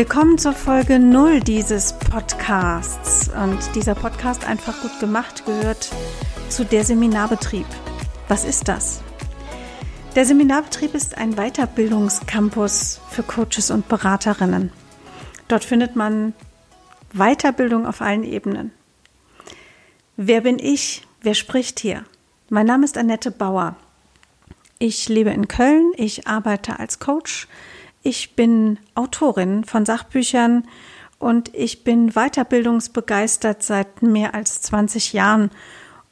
Willkommen zur Folge 0 dieses Podcasts. Und dieser Podcast einfach gut gemacht gehört zu der Seminarbetrieb. Was ist das? Der Seminarbetrieb ist ein Weiterbildungscampus für Coaches und Beraterinnen. Dort findet man Weiterbildung auf allen Ebenen. Wer bin ich? Wer spricht hier? Mein Name ist Annette Bauer. Ich lebe in Köln. Ich arbeite als Coach ich bin Autorin von Sachbüchern und ich bin weiterbildungsbegeistert seit mehr als 20 Jahren.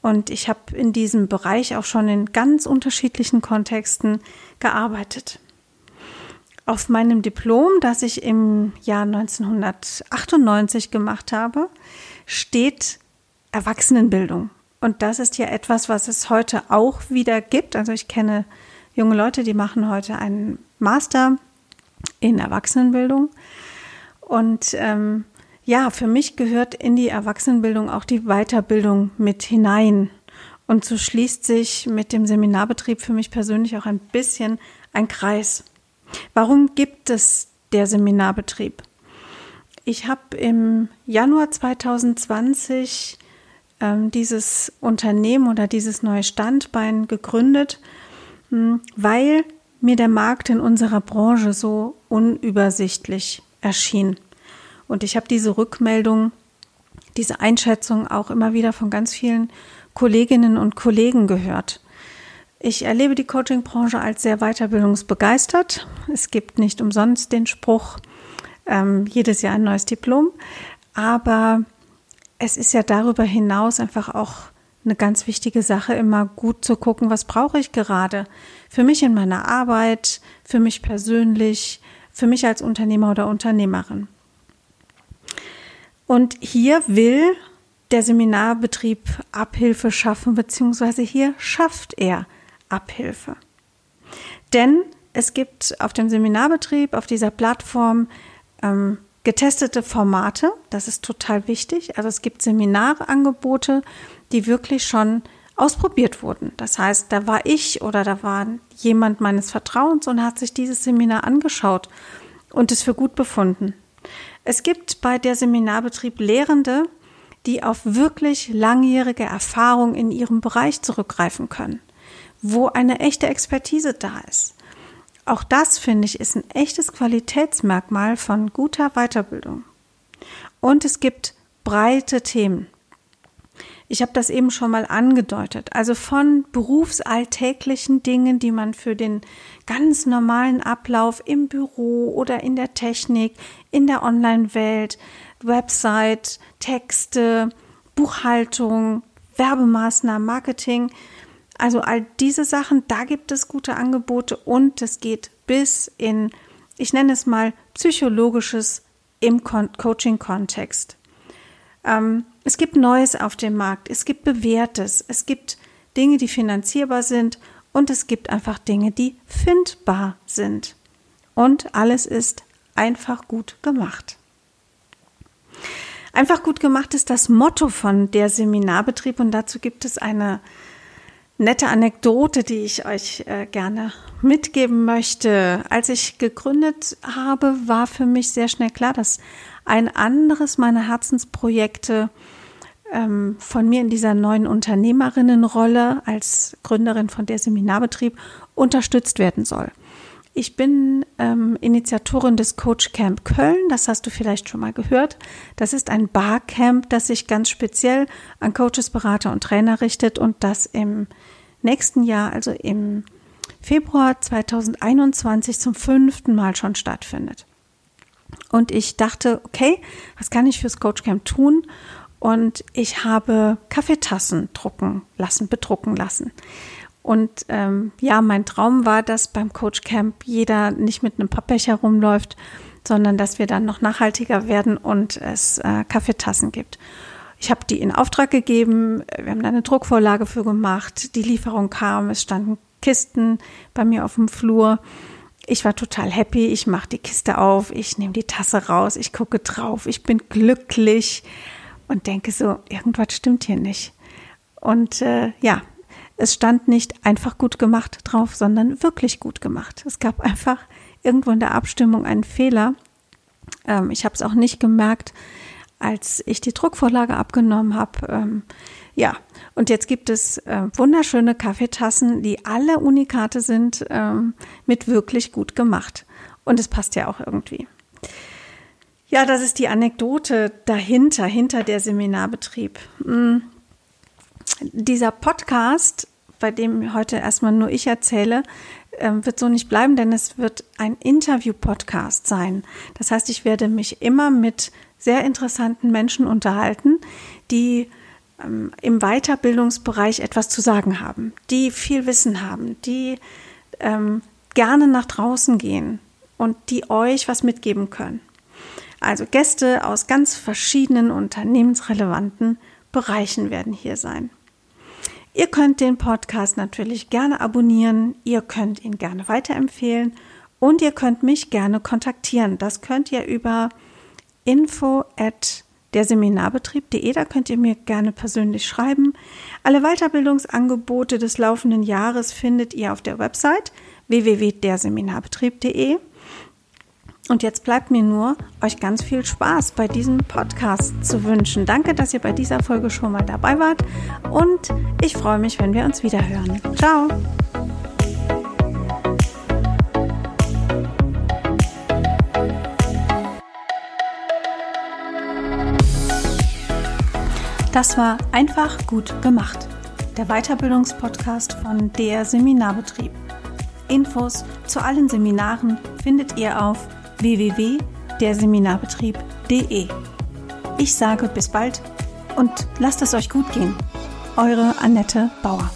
Und ich habe in diesem Bereich auch schon in ganz unterschiedlichen Kontexten gearbeitet. Auf meinem Diplom, das ich im Jahr 1998 gemacht habe, steht Erwachsenenbildung. Und das ist ja etwas, was es heute auch wieder gibt. Also ich kenne junge Leute, die machen heute einen Master in Erwachsenenbildung. Und ähm, ja, für mich gehört in die Erwachsenenbildung auch die Weiterbildung mit hinein. Und so schließt sich mit dem Seminarbetrieb für mich persönlich auch ein bisschen ein Kreis. Warum gibt es der Seminarbetrieb? Ich habe im Januar 2020 ähm, dieses Unternehmen oder dieses neue Standbein gegründet, hm, weil mir der Markt in unserer Branche so unübersichtlich erschien. Und ich habe diese Rückmeldung, diese Einschätzung auch immer wieder von ganz vielen Kolleginnen und Kollegen gehört. Ich erlebe die Coaching-Branche als sehr weiterbildungsbegeistert. Es gibt nicht umsonst den Spruch, ähm, jedes Jahr ein neues Diplom. Aber es ist ja darüber hinaus einfach auch eine ganz wichtige Sache, immer gut zu gucken, was brauche ich gerade für mich in meiner Arbeit, für mich persönlich, für mich als Unternehmer oder Unternehmerin. Und hier will der Seminarbetrieb Abhilfe schaffen, beziehungsweise hier schafft er Abhilfe. Denn es gibt auf dem Seminarbetrieb, auf dieser Plattform, ähm, getestete Formate. Das ist total wichtig. Also es gibt Seminarangebote, die wirklich schon ausprobiert wurden. Das heißt, da war ich oder da war jemand meines Vertrauens und hat sich dieses Seminar angeschaut und es für gut befunden. Es gibt bei der Seminarbetrieb Lehrende, die auf wirklich langjährige Erfahrung in ihrem Bereich zurückgreifen können, wo eine echte Expertise da ist. Auch das, finde ich, ist ein echtes Qualitätsmerkmal von guter Weiterbildung. Und es gibt breite Themen. Ich habe das eben schon mal angedeutet. Also von berufsalltäglichen Dingen, die man für den ganz normalen Ablauf im Büro oder in der Technik, in der Online-Welt, Website, Texte, Buchhaltung, Werbemaßnahmen, Marketing, also all diese Sachen, da gibt es gute Angebote und es geht bis in, ich nenne es mal, psychologisches im Coaching-Kontext. Ähm, es gibt Neues auf dem Markt, es gibt Bewährtes, es gibt Dinge, die finanzierbar sind und es gibt einfach Dinge, die findbar sind. Und alles ist einfach gut gemacht. Einfach gut gemacht ist das Motto von der Seminarbetrieb und dazu gibt es eine nette Anekdote, die ich euch äh, gerne mitgeben möchte. Als ich gegründet habe, war für mich sehr schnell klar, dass ein anderes meiner Herzensprojekte ähm, von mir in dieser neuen Unternehmerinnenrolle als Gründerin von der Seminarbetrieb unterstützt werden soll. Ich bin ähm, Initiatorin des Coach Camp Köln, das hast du vielleicht schon mal gehört. Das ist ein Barcamp, das sich ganz speziell an Coaches, Berater und Trainer richtet und das im nächsten Jahr, also im Februar 2021 zum fünften Mal schon stattfindet. Und ich dachte, okay, was kann ich fürs Coach Camp tun? und ich habe Kaffeetassen drucken lassen, bedrucken lassen. Und ähm, ja, mein Traum war, dass beim Coach Camp jeder nicht mit einem Pappbecher rumläuft, sondern dass wir dann noch nachhaltiger werden und es äh, Kaffeetassen gibt. Ich habe die in Auftrag gegeben, wir haben da eine Druckvorlage für gemacht, die Lieferung kam, es standen Kisten bei mir auf dem Flur. Ich war total happy, ich mache die Kiste auf, ich nehme die Tasse raus, ich gucke drauf, ich bin glücklich und denke so, irgendwas stimmt hier nicht. Und äh, ja, es stand nicht einfach gut gemacht drauf, sondern wirklich gut gemacht. Es gab einfach irgendwo in der Abstimmung einen Fehler. Ähm, ich habe es auch nicht gemerkt, als ich die Druckvorlage abgenommen habe. Ähm, ja, und jetzt gibt es äh, wunderschöne Kaffeetassen, die alle Unikate sind, ähm, mit wirklich gut gemacht. Und es passt ja auch irgendwie. Ja, das ist die Anekdote dahinter, hinter der Seminarbetrieb. Hm dieser Podcast, bei dem heute erstmal nur ich erzähle, ähm, wird so nicht bleiben, denn es wird ein Interview-Podcast sein. Das heißt, ich werde mich immer mit sehr interessanten Menschen unterhalten, die ähm, im Weiterbildungsbereich etwas zu sagen haben, die viel Wissen haben, die ähm, gerne nach draußen gehen und die euch was mitgeben können. Also Gäste aus ganz verschiedenen unternehmensrelevanten Bereichen werden hier sein. Ihr könnt den Podcast natürlich gerne abonnieren, ihr könnt ihn gerne weiterempfehlen und ihr könnt mich gerne kontaktieren. Das könnt ihr über info at derseminarbetrieb.de, da könnt ihr mir gerne persönlich schreiben. Alle Weiterbildungsangebote des laufenden Jahres findet ihr auf der Website www.derseminarbetrieb.de. Und jetzt bleibt mir nur, euch ganz viel Spaß bei diesem Podcast zu wünschen. Danke, dass ihr bei dieser Folge schon mal dabei wart und ich freue mich, wenn wir uns wieder hören. Ciao! Das war einfach gut gemacht. Der Weiterbildungspodcast von der Seminarbetrieb. Infos zu allen Seminaren findet ihr auf www.derseminarbetrieb.de. Ich sage bis bald und lasst es euch gut gehen. Eure Annette Bauer.